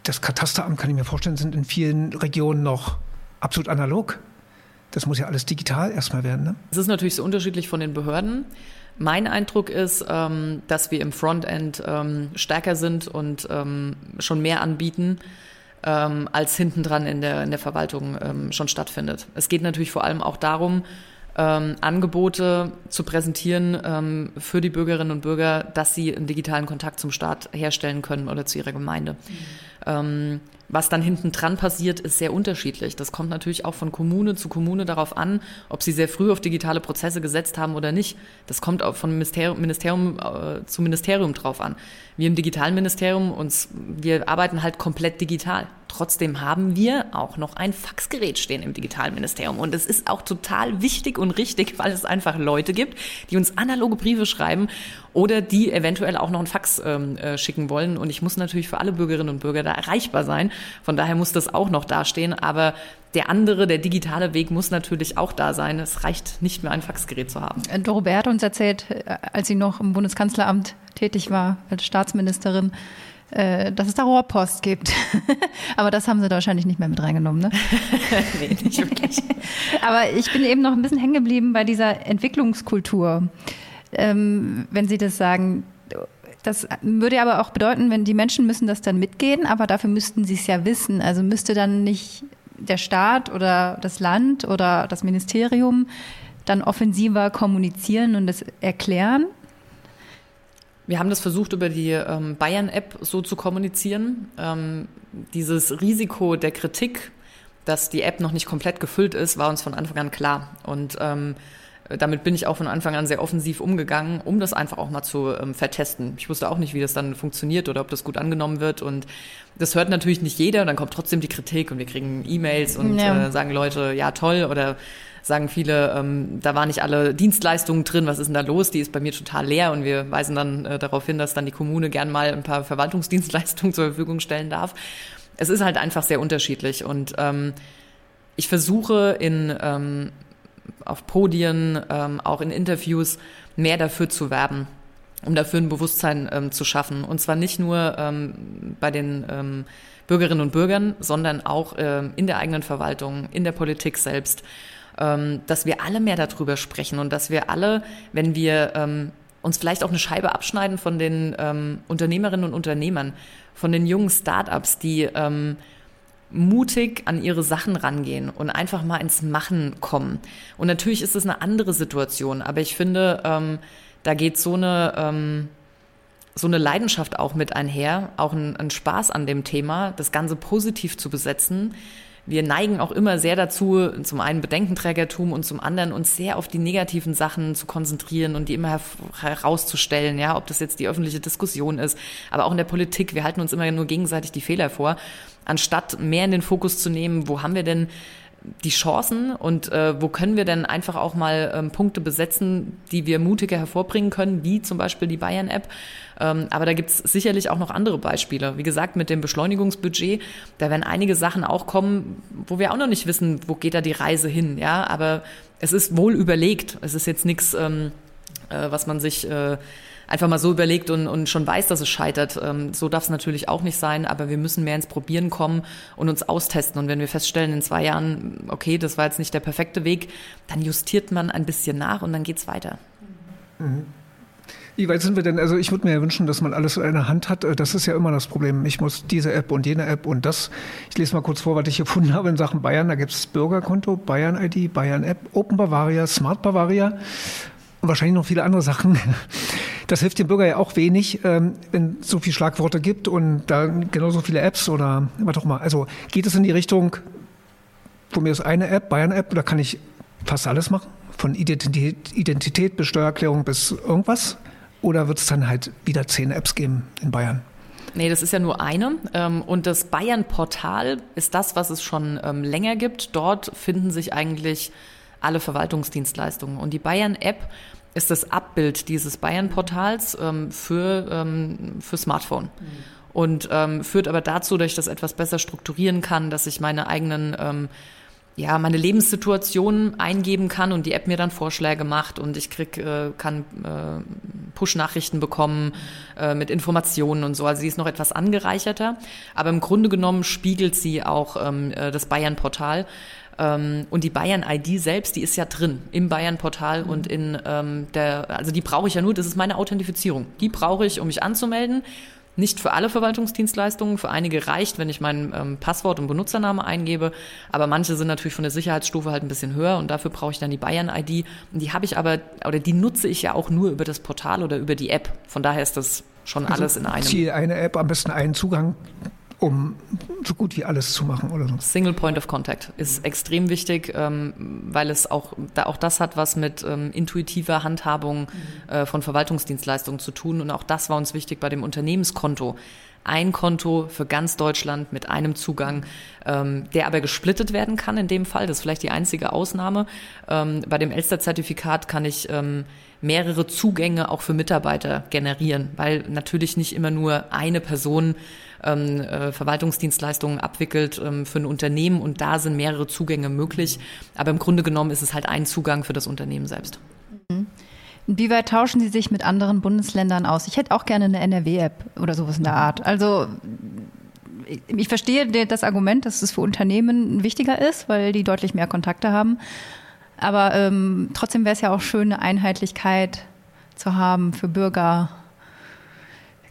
Das Katasteramt, kann ich mir vorstellen, sind in vielen Regionen noch absolut analog. Das muss ja alles digital erstmal werden. Ne? Es ist natürlich so unterschiedlich von den Behörden. Mein Eindruck ist, ähm, dass wir im Frontend ähm, stärker sind und ähm, schon mehr anbieten, ähm, als hintendran in der, in der Verwaltung ähm, schon stattfindet. Es geht natürlich vor allem auch darum, ähm, Angebote zu präsentieren für die Bürgerinnen und Bürger, dass sie einen digitalen Kontakt zum Staat herstellen können oder zu ihrer Gemeinde. Mhm. Was dann hinten dran passiert, ist sehr unterschiedlich. Das kommt natürlich auch von Kommune zu Kommune darauf an, ob sie sehr früh auf digitale Prozesse gesetzt haben oder nicht. Das kommt auch von Ministerium, Ministerium äh, zu Ministerium drauf an. Wir im Digitalministerium uns, wir arbeiten halt komplett digital. Trotzdem haben wir auch noch ein Faxgerät stehen im Digitalministerium. Und es ist auch total wichtig und richtig, weil es einfach Leute gibt, die uns analoge Briefe schreiben oder die eventuell auch noch ein Fax ähm, äh, schicken wollen. Und ich muss natürlich für alle Bürgerinnen und Bürger da erreichbar sein. Von daher muss das auch noch dastehen. Aber der andere, der digitale Weg muss natürlich auch da sein. Es reicht nicht mehr, ein Faxgerät zu haben. Dorobert hat uns erzählt, äh, als sie noch im Bundeskanzleramt tätig war, als Staatsministerin, äh, dass es da Rohrpost gibt. Aber das haben sie da wahrscheinlich nicht mehr mit reingenommen, ne? nee, nicht wirklich. Aber ich bin eben noch ein bisschen hängen geblieben bei dieser Entwicklungskultur. Ähm, wenn Sie das sagen, das würde aber auch bedeuten, wenn die Menschen müssen das dann mitgehen, aber dafür müssten sie es ja wissen. Also müsste dann nicht der Staat oder das Land oder das Ministerium dann offensiver kommunizieren und das erklären? Wir haben das versucht, über die ähm, Bayern-App so zu kommunizieren. Ähm, dieses Risiko der Kritik, dass die App noch nicht komplett gefüllt ist, war uns von Anfang an klar. Und ähm, damit bin ich auch von Anfang an sehr offensiv umgegangen, um das einfach auch mal zu ähm, vertesten. Ich wusste auch nicht, wie das dann funktioniert oder ob das gut angenommen wird. Und das hört natürlich nicht jeder. Und dann kommt trotzdem die Kritik und wir kriegen E-Mails und ja. äh, sagen Leute, ja toll oder sagen viele, ähm, da waren nicht alle Dienstleistungen drin, was ist denn da los? Die ist bei mir total leer und wir weisen dann äh, darauf hin, dass dann die Kommune gern mal ein paar Verwaltungsdienstleistungen zur Verfügung stellen darf. Es ist halt einfach sehr unterschiedlich und ähm, ich versuche in ähm, auf Podien, ähm, auch in Interviews mehr dafür zu werben, um dafür ein Bewusstsein ähm, zu schaffen. Und zwar nicht nur ähm, bei den ähm, Bürgerinnen und Bürgern, sondern auch ähm, in der eigenen Verwaltung, in der Politik selbst ähm, dass wir alle mehr darüber sprechen und dass wir alle, wenn wir uns vielleicht auch eine Scheibe abschneiden von den Unternehmerinnen und Unternehmern, von den jungen Startups, die mutig an ihre Sachen rangehen und einfach mal ins Machen kommen. Und natürlich ist es eine andere Situation, aber ich finde, ähm, da geht so eine ähm, so eine Leidenschaft auch mit einher, auch ein, ein Spaß an dem Thema, das Ganze positiv zu besetzen wir neigen auch immer sehr dazu, zum einen Bedenkenträgertum und zum anderen uns sehr auf die negativen Sachen zu konzentrieren und die immer herauszustellen, ja, ob das jetzt die öffentliche Diskussion ist, aber auch in der Politik. Wir halten uns immer nur gegenseitig die Fehler vor, anstatt mehr in den Fokus zu nehmen, wo haben wir denn die Chancen und äh, wo können wir denn einfach auch mal ähm, Punkte besetzen, die wir mutiger hervorbringen können, wie zum Beispiel die Bayern-App. Ähm, aber da gibt's sicherlich auch noch andere Beispiele. Wie gesagt, mit dem Beschleunigungsbudget, da werden einige Sachen auch kommen, wo wir auch noch nicht wissen, wo geht da die Reise hin. Ja, aber es ist wohl überlegt. Es ist jetzt nichts, ähm, äh, was man sich äh, einfach mal so überlegt und, und schon weiß, dass es scheitert. Ähm, so darf es natürlich auch nicht sein, aber wir müssen mehr ins Probieren kommen und uns austesten. Und wenn wir feststellen in zwei Jahren, okay, das war jetzt nicht der perfekte Weg, dann justiert man ein bisschen nach und dann geht's weiter. Mhm. Wie weit sind wir denn? Also ich würde mir ja wünschen, dass man alles in einer Hand hat. Das ist ja immer das Problem. Ich muss diese App und jene App und das. Ich lese mal kurz vor, was ich gefunden habe in Sachen Bayern. Da gibt es Bürgerkonto, Bayern-ID, Bayern-App, Open Bavaria, Smart Bavaria und wahrscheinlich noch viele andere Sachen. Das hilft dem Bürger ja auch wenig, ähm, wenn es so viele Schlagworte gibt und da genauso viele Apps oder was auch mal. Also geht es in die Richtung, von mir ist eine App, Bayern-App, da kann ich fast alles machen? Von Identität, Identität bis Steuererklärung bis irgendwas? Oder wird es dann halt wieder zehn Apps geben in Bayern? Nee, das ist ja nur eine. Ähm, und das Bayern-Portal ist das, was es schon ähm, länger gibt. Dort finden sich eigentlich alle Verwaltungsdienstleistungen. Und die Bayern-App ist das Abbild dieses Bayern-Portals ähm, für, für Smartphone. Mhm. Und führt aber dazu, dass ich das etwas besser strukturieren kann, dass ich meine eigenen ja, meine Lebenssituation eingeben kann und die App mir dann Vorschläge macht und ich krieg, äh, kann äh, Push-Nachrichten bekommen äh, mit Informationen und so. Also sie ist noch etwas angereicherter, aber im Grunde genommen spiegelt sie auch ähm, äh, das Bayern-Portal. Ähm, und die Bayern-ID selbst, die ist ja drin im Bayern-Portal mhm. und in ähm, der, also die brauche ich ja nur, das ist meine Authentifizierung. Die brauche ich, um mich anzumelden nicht für alle Verwaltungsdienstleistungen. Für einige reicht, wenn ich mein ähm, Passwort und Benutzername eingebe. Aber manche sind natürlich von der Sicherheitsstufe halt ein bisschen höher und dafür brauche ich dann die Bayern-ID. Die habe ich aber, oder die nutze ich ja auch nur über das Portal oder über die App. Von daher ist das schon also alles in einem. Ziel eine App, am besten einen Zugang um so gut wie alles zu machen oder so. Single Point of Contact ist extrem wichtig, ähm, weil es auch, da auch das hat was mit ähm, intuitiver Handhabung äh, von Verwaltungsdienstleistungen zu tun. Und auch das war uns wichtig bei dem Unternehmenskonto. Ein Konto für ganz Deutschland mit einem Zugang, ähm, der aber gesplittet werden kann in dem Fall. Das ist vielleicht die einzige Ausnahme. Ähm, bei dem Elster-Zertifikat kann ich ähm, mehrere Zugänge auch für Mitarbeiter generieren, weil natürlich nicht immer nur eine Person ähm, äh, Verwaltungsdienstleistungen abwickelt ähm, für ein Unternehmen und da sind mehrere Zugänge möglich. Aber im Grunde genommen ist es halt ein Zugang für das Unternehmen selbst. Mhm. Inwieweit tauschen Sie sich mit anderen Bundesländern aus? Ich hätte auch gerne eine NRW-App oder sowas in der Art. Also ich verstehe das Argument, dass es für Unternehmen wichtiger ist, weil die deutlich mehr Kontakte haben. Aber ähm, trotzdem wäre es ja auch schön, eine Einheitlichkeit zu haben für Bürger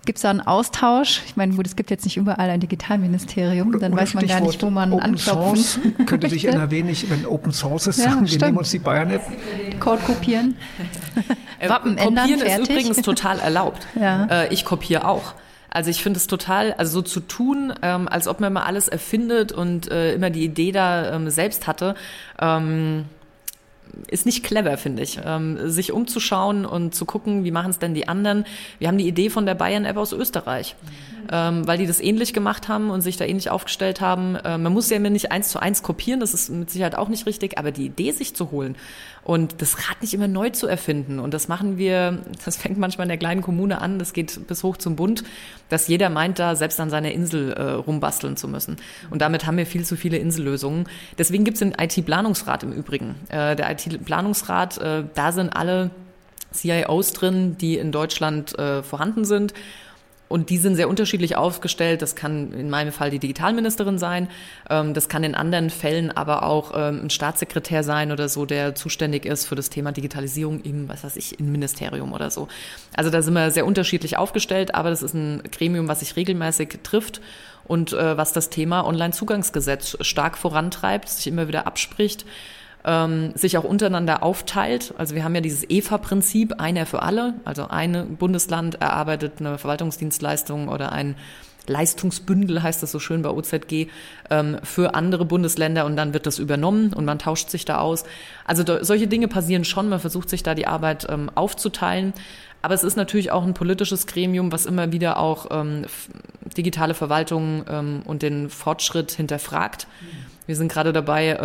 Gibt es da einen Austausch? Ich meine, gut, es gibt jetzt nicht überall ein Digitalministerium, dann oder weiß man gar nicht, wo man Open anklopfen Source könnte sich NRW nicht, wenn Open Source ist, ja, sagen, wir nehmen uns die Bayern-App. Code kopieren. Äh, Wappen kopieren ändern, ist übrigens total erlaubt. Ja. Äh, ich kopiere auch. Also ich finde es total, also so zu tun, ähm, als ob man mal alles erfindet und äh, immer die Idee da ähm, selbst hatte. Ähm, ist nicht clever, finde ich. Ähm, sich umzuschauen und zu gucken, wie machen es denn die anderen. Wir haben die Idee von der Bayern-App aus Österreich, mhm. ähm, weil die das ähnlich gemacht haben und sich da ähnlich aufgestellt haben. Äh, man muss ja immer nicht eins zu eins kopieren, das ist mit Sicherheit auch nicht richtig, aber die Idee sich zu holen und das Rad nicht immer neu zu erfinden. Und das machen wir, das fängt manchmal in der kleinen Kommune an, das geht bis hoch zum Bund, dass jeder meint, da selbst an seiner Insel äh, rumbasteln zu müssen. Und damit haben wir viel zu viele Insellösungen. Deswegen gibt es den IT-Planungsrat im Übrigen. Äh, der IT-Planungsrat, äh, da sind alle CIOs drin, die in Deutschland äh, vorhanden sind. Und die sind sehr unterschiedlich aufgestellt. Das kann in meinem Fall die Digitalministerin sein. Ähm, das kann in anderen Fällen aber auch ähm, ein Staatssekretär sein oder so, der zuständig ist für das Thema Digitalisierung im, was weiß ich, im Ministerium oder so. Also da sind wir sehr unterschiedlich aufgestellt, aber das ist ein Gremium, was sich regelmäßig trifft und äh, was das Thema Onlinezugangsgesetz stark vorantreibt, sich immer wieder abspricht ähm, sich auch untereinander aufteilt. Also wir haben ja dieses EFA-Prinzip, einer für alle. Also ein Bundesland erarbeitet eine Verwaltungsdienstleistung oder ein Leistungsbündel heißt das so schön bei OZG, ähm, für andere Bundesländer und dann wird das übernommen und man tauscht sich da aus. Also solche Dinge passieren schon, man versucht sich da die Arbeit ähm, aufzuteilen. Aber es ist natürlich auch ein politisches Gremium, was immer wieder auch ähm, digitale Verwaltung und den Fortschritt hinterfragt. Wir sind gerade dabei,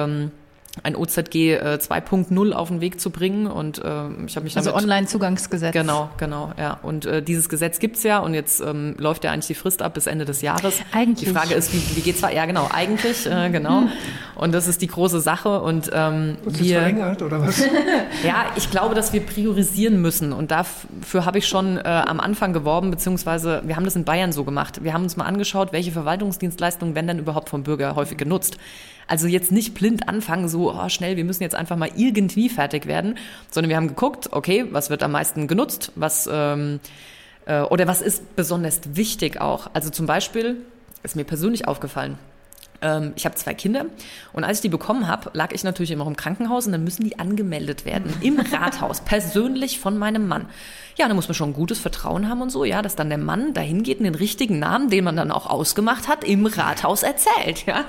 ein OZG äh, 2.0 auf den Weg zu bringen und äh, ich habe mich also Online-Zugangsgesetz. Genau genau ja. Und äh, dieses Gesetz gibt's ja und jetzt ähm, läuft ja eigentlich die Frist ab bis Ende des Jahres. Eigentlich. Die Frage ist wie, wie geht's ja genau eigentlich äh, genau. Hm. und das ist die große Sache und ähm, wir verlängert oder was? Ja ich glaube dass wir priorisieren müssen und dafür habe ich schon äh, am Anfang geworben beziehungsweise wir haben das in Bayern so gemacht. Wir haben uns mal angeschaut welche Verwaltungsdienstleistungen werden denn überhaupt vom Bürger häufig genutzt also jetzt nicht blind anfangen, so oh, schnell, wir müssen jetzt einfach mal irgendwie fertig werden, sondern wir haben geguckt, okay, was wird am meisten genutzt, was ähm, äh, oder was ist besonders wichtig auch. Also zum Beispiel ist mir persönlich aufgefallen, ich habe zwei Kinder und als ich die bekommen habe, lag ich natürlich immer im Krankenhaus und dann müssen die angemeldet werden im Rathaus, persönlich von meinem Mann. Ja, da muss man schon ein gutes Vertrauen haben und so, ja, dass dann der Mann dahin geht und den richtigen Namen, den man dann auch ausgemacht hat, im Rathaus erzählt, ja.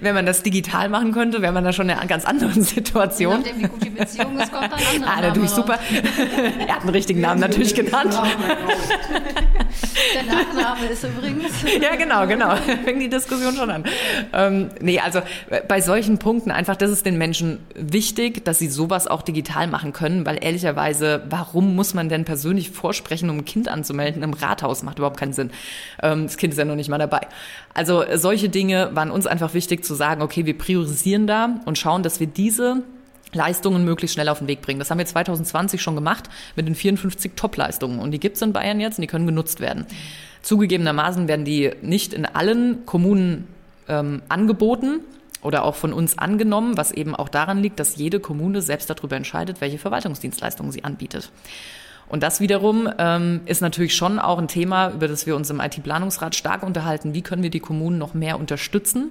Wenn man das digital machen könnte, wäre man da schon in einer ganz anderen Situation. Nachdem wie gut die Beziehung ist, kommt dann ein anderer Ah, natürlich super. er hat einen richtigen Namen natürlich genannt. Der Nachname ist übrigens. ja, genau, genau. Fängt die Diskussion schon an. Ähm, nee, also bei solchen Punkten einfach, das ist den Menschen wichtig, dass sie sowas auch digital machen können, weil ehrlicherweise, warum muss man denn persönlich vorsprechen, um ein Kind anzumelden im Rathaus? Macht überhaupt keinen Sinn. Ähm, das Kind ist ja noch nicht mal dabei. Also solche Dinge waren uns einfach wichtig zu sagen, okay, wir priorisieren da und schauen, dass wir diese Leistungen möglichst schnell auf den Weg bringen. Das haben wir 2020 schon gemacht mit den 54 Top-Leistungen. Und die gibt's in Bayern jetzt und die können genutzt werden. Zugegebenermaßen werden die nicht in allen Kommunen ähm, angeboten oder auch von uns angenommen, was eben auch daran liegt, dass jede Kommune selbst darüber entscheidet, welche Verwaltungsdienstleistungen sie anbietet. Und das wiederum ähm, ist natürlich schon auch ein Thema, über das wir uns im IT-Planungsrat stark unterhalten. Wie können wir die Kommunen noch mehr unterstützen?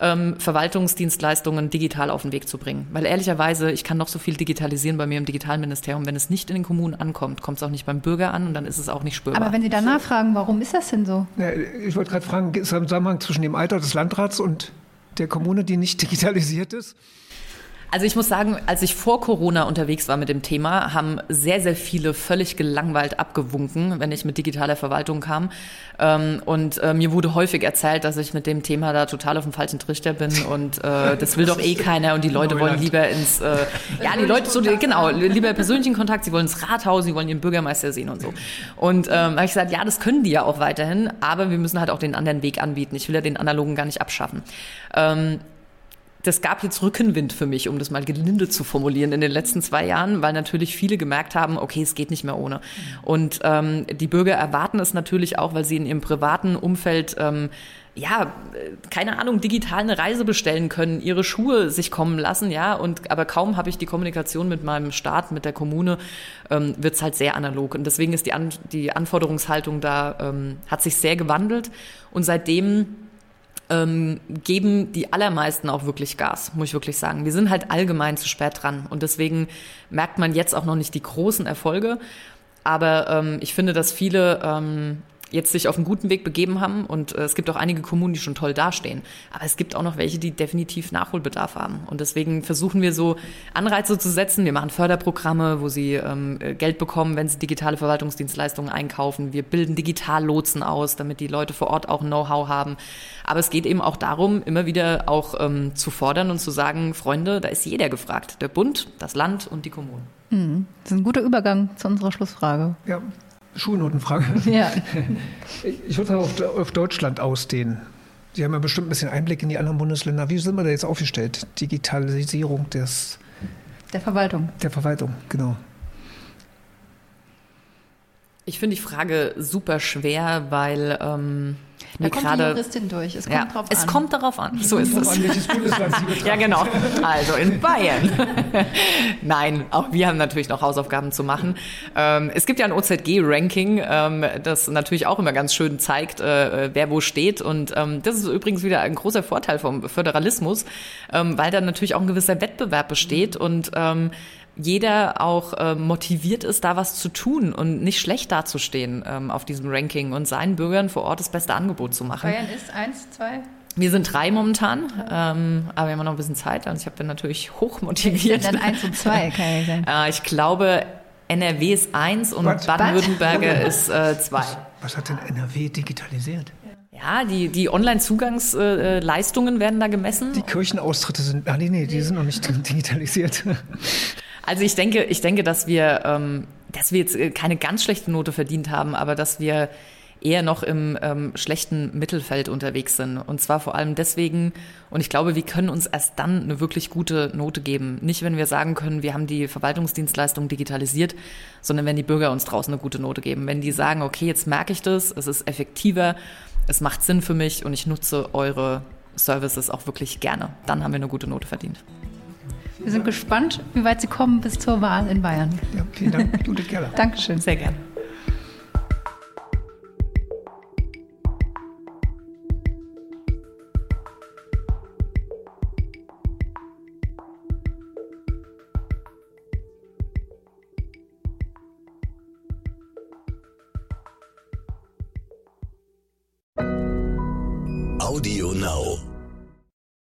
Ähm, Verwaltungsdienstleistungen digital auf den Weg zu bringen. Weil ehrlicherweise, ich kann noch so viel digitalisieren bei mir im Digitalministerium. Wenn es nicht in den Kommunen ankommt, kommt es auch nicht beim Bürger an und dann ist es auch nicht spürbar. Aber wenn Sie danach fragen, warum ist das denn so? Ja, ich wollte gerade fragen, ist da ein Zusammenhang zwischen dem Alter des Landrats und der Kommune, die nicht digitalisiert ist? Also ich muss sagen, als ich vor Corona unterwegs war mit dem Thema, haben sehr, sehr viele völlig gelangweilt abgewunken, wenn ich mit digitaler Verwaltung kam. Ähm, und äh, mir wurde häufig erzählt, dass ich mit dem Thema da total auf dem falschen Trichter bin und äh, das will doch eh keiner und die Leute wollen lieber ins, äh, ja, die Leute so, genau, lieber persönlichen Kontakt, sie wollen ins Rathaus, sie wollen ihren Bürgermeister sehen und so. Und ähm, habe ich gesagt, ja, das können die ja auch weiterhin, aber wir müssen halt auch den anderen Weg anbieten. Ich will ja den analogen gar nicht abschaffen. Ähm, das gab jetzt Rückenwind für mich, um das mal gelinde zu formulieren, in den letzten zwei Jahren, weil natürlich viele gemerkt haben, okay, es geht nicht mehr ohne. Und ähm, die Bürger erwarten es natürlich auch, weil sie in ihrem privaten Umfeld ähm, ja, keine Ahnung, digital eine Reise bestellen können, ihre Schuhe sich kommen lassen, ja, und aber kaum habe ich die Kommunikation mit meinem Staat, mit der Kommune, ähm, wird es halt sehr analog. Und deswegen ist die, An die Anforderungshaltung da, ähm, hat sich sehr gewandelt. Und seitdem ähm, geben die allermeisten auch wirklich Gas, muss ich wirklich sagen. Wir sind halt allgemein zu spät dran und deswegen merkt man jetzt auch noch nicht die großen Erfolge. Aber ähm, ich finde, dass viele ähm, jetzt sich auf einen guten Weg begeben haben und äh, es gibt auch einige Kommunen, die schon toll dastehen. Aber es gibt auch noch welche, die definitiv Nachholbedarf haben. Und deswegen versuchen wir so Anreize zu setzen. Wir machen Förderprogramme, wo sie ähm, Geld bekommen, wenn sie digitale Verwaltungsdienstleistungen einkaufen. Wir bilden Digitallotsen aus, damit die Leute vor Ort auch Know-how haben. Aber es geht eben auch darum, immer wieder auch ähm, zu fordern und zu sagen, Freunde, da ist jeder gefragt. Der Bund, das Land und die Kommunen. Mhm. Das ist ein guter Übergang zu unserer Schlussfrage. Ja, Schulnotenfrage. Ja. Ich würde auf, auf Deutschland ausdehnen. Sie haben ja bestimmt ein bisschen Einblick in die anderen Bundesländer. Wie sind wir da jetzt aufgestellt? Digitalisierung des, der Verwaltung. Der Verwaltung, genau. Ich finde die Frage super schwer, weil ähm, da kommt grade, die Juristin durch. Es kommt ja, drauf es an. kommt darauf an. So ist es. ja, genau. Also in Bayern. Nein, auch wir haben natürlich noch Hausaufgaben zu machen. Ähm, es gibt ja ein OZG-Ranking, ähm, das natürlich auch immer ganz schön zeigt, äh, wer wo steht. Und ähm, das ist übrigens wieder ein großer Vorteil vom Föderalismus, ähm, weil da natürlich auch ein gewisser Wettbewerb besteht und ähm, jeder auch äh, motiviert ist, da was zu tun und nicht schlecht dazustehen ähm, auf diesem Ranking und seinen Bürgern vor Ort das beste Angebot zu machen. Bayern ist eins, zwei. Wir sind drei momentan, ähm, aber wir haben noch ein bisschen Zeit. Also ich bin natürlich hoch motiviert. Dann eins und zwei kann ja sein. Äh, ich glaube, NRW ist eins und Baden-Württemberg ist äh, zwei. Was, was hat denn NRW digitalisiert? Ja, die, die Online-Zugangsleistungen äh, werden da gemessen. Die Kirchenaustritte sind, ah nee, nee, die sind noch nicht digitalisiert. Also ich denke, ich denke, dass wir, ähm, dass wir jetzt äh, keine ganz schlechte Note verdient haben, aber dass wir eher noch im ähm, schlechten Mittelfeld unterwegs sind. Und zwar vor allem deswegen, und ich glaube, wir können uns erst dann eine wirklich gute Note geben. Nicht, wenn wir sagen können, wir haben die Verwaltungsdienstleistung digitalisiert, sondern wenn die Bürger uns draußen eine gute Note geben. Wenn die sagen, okay, jetzt merke ich das, es ist effektiver, es macht Sinn für mich und ich nutze eure Services auch wirklich gerne, dann haben wir eine gute Note verdient. Wir sind gespannt, wie weit Sie kommen bis zur Wahl in Bayern. Ja, vielen Dank, Judith Keller. Dankeschön, sehr gerne. Audio Now.